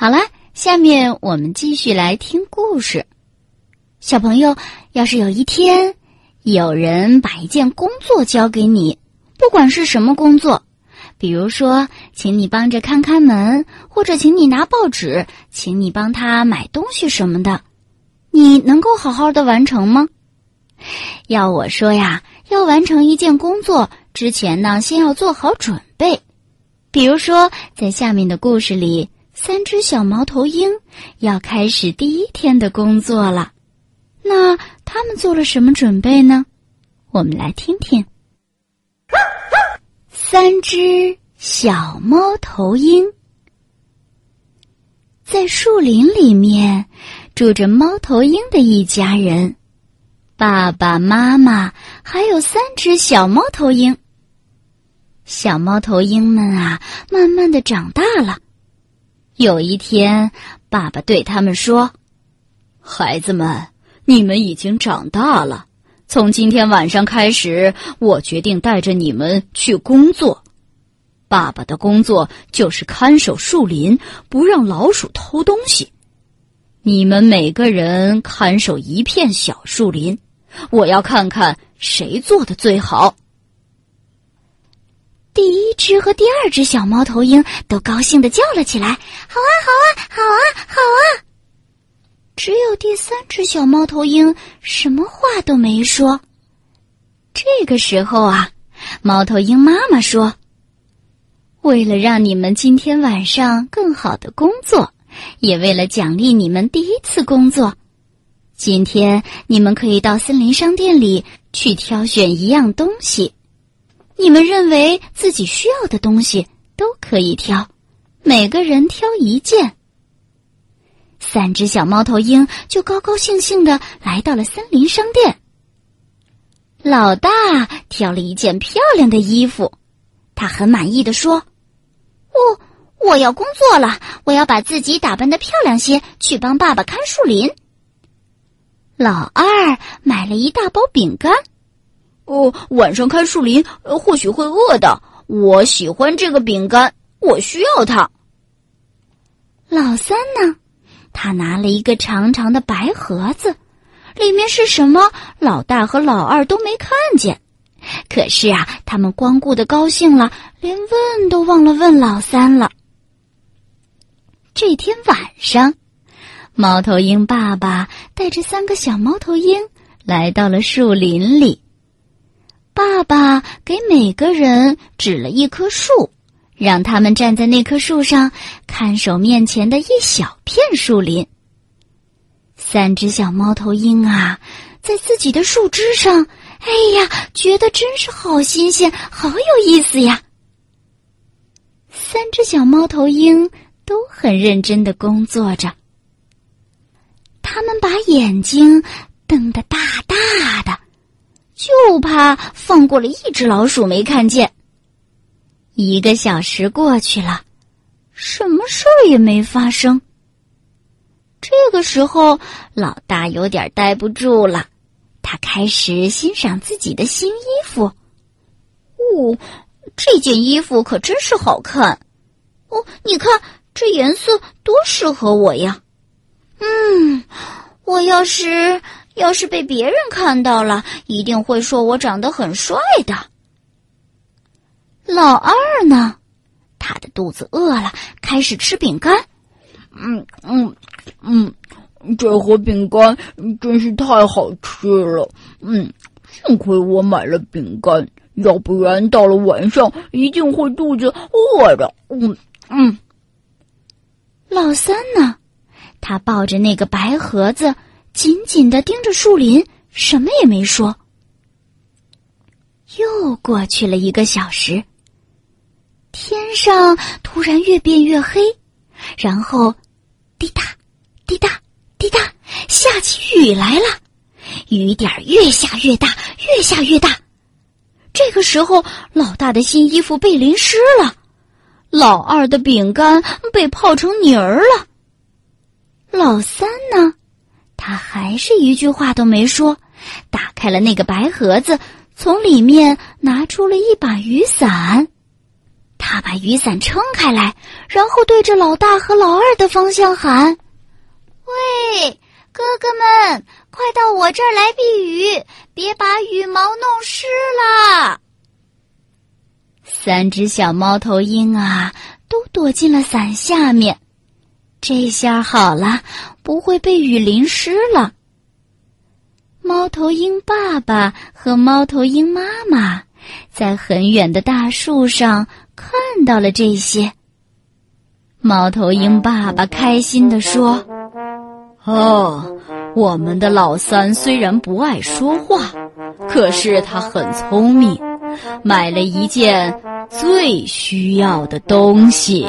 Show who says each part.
Speaker 1: 好了，下面我们继续来听故事。小朋友，要是有一天有人把一件工作交给你，不管是什么工作，比如说请你帮着看看门，或者请你拿报纸，请你帮他买东西什么的，你能够好好的完成吗？要我说呀，要完成一件工作之前呢，先要做好准备。比如说，在下面的故事里。三只小猫头鹰要开始第一天的工作了，那他们做了什么准备呢？我们来听听。三只小猫头鹰在树林里面住着猫头鹰的一家人，爸爸妈妈还有三只小猫头鹰。小猫头鹰们啊，慢慢的长大了。有一天，爸爸对他们说：“孩子们，你们已经长大了。从今天晚上开始，我决定带着你们去工作。爸爸的工作就是看守树林，不让老鼠偷东西。你们每个人看守一片小树林，我要看看谁做的最好。”第一只和第二只小猫头鹰都高兴的叫了起来：“好啊，好啊，好啊，好啊！”只有第三只小猫头鹰什么话都没说。这个时候啊，猫头鹰妈妈说：“为了让你们今天晚上更好的工作，也为了奖励你们第一次工作，今天你们可以到森林商店里去挑选一样东西。”你们认为自己需要的东西都可以挑，每个人挑一件。三只小猫头鹰就高高兴兴的来到了森林商店。老大挑了一件漂亮的衣服，他很满意的说：“哦，我要工作了，我要把自己打扮的漂亮些，去帮爸爸看树林。”老二买了一大包饼干。
Speaker 2: 哦，晚上看树林或许会饿的。我喜欢这个饼干，我需要它。
Speaker 1: 老三呢？他拿了一个长长的白盒子，里面是什么？老大和老二都没看见。可是啊，他们光顾的高兴了，连问都忘了问老三了。这天晚上，猫头鹰爸爸带着三个小猫头鹰来到了树林里。爸爸给每个人指了一棵树，让他们站在那棵树上看守面前的一小片树林。三只小猫头鹰啊，在自己的树枝上，哎呀，觉得真是好新鲜，好有意思呀！三只小猫头鹰都很认真的工作着，他们把眼睛瞪得大大的。就怕放过了一只老鼠没看见。一个小时过去了，什么事儿也没发生。这个时候，老大有点待不住了，他开始欣赏自己的新衣服。哦，这件衣服可真是好看！哦，你看这颜色多适合我呀！嗯，我要是……要是被别人看到了，一定会说我长得很帅的。老二呢，他的肚子饿了，开始吃饼干。
Speaker 2: 嗯嗯嗯，这盒饼干真是太好吃了。嗯，幸亏我买了饼干，要不然到了晚上一定会肚子饿的。嗯嗯。
Speaker 1: 老三呢，他抱着那个白盒子。紧紧的盯着树林，什么也没说。又过去了一个小时，天上突然越变越黑，然后滴答滴答滴答，下起雨来了。雨点越下越大，越下越大。这个时候，老大的新衣服被淋湿了，老二的饼干被泡成泥儿了。老三呢？他还是一句话都没说，打开了那个白盒子，从里面拿出了一把雨伞。他把雨伞撑开来，然后对着老大和老二的方向喊：“喂，哥哥们，快到我这儿来避雨，别把羽毛弄湿了。”三只小猫头鹰啊，都躲进了伞下面。这下好了，不会被雨淋湿了。猫头鹰爸爸和猫头鹰妈妈在很远的大树上看到了这些。猫头鹰爸爸开心地说：“
Speaker 2: 哦，我们的老三虽然不爱说话，可是他很聪明，买了一件最需要的东西。”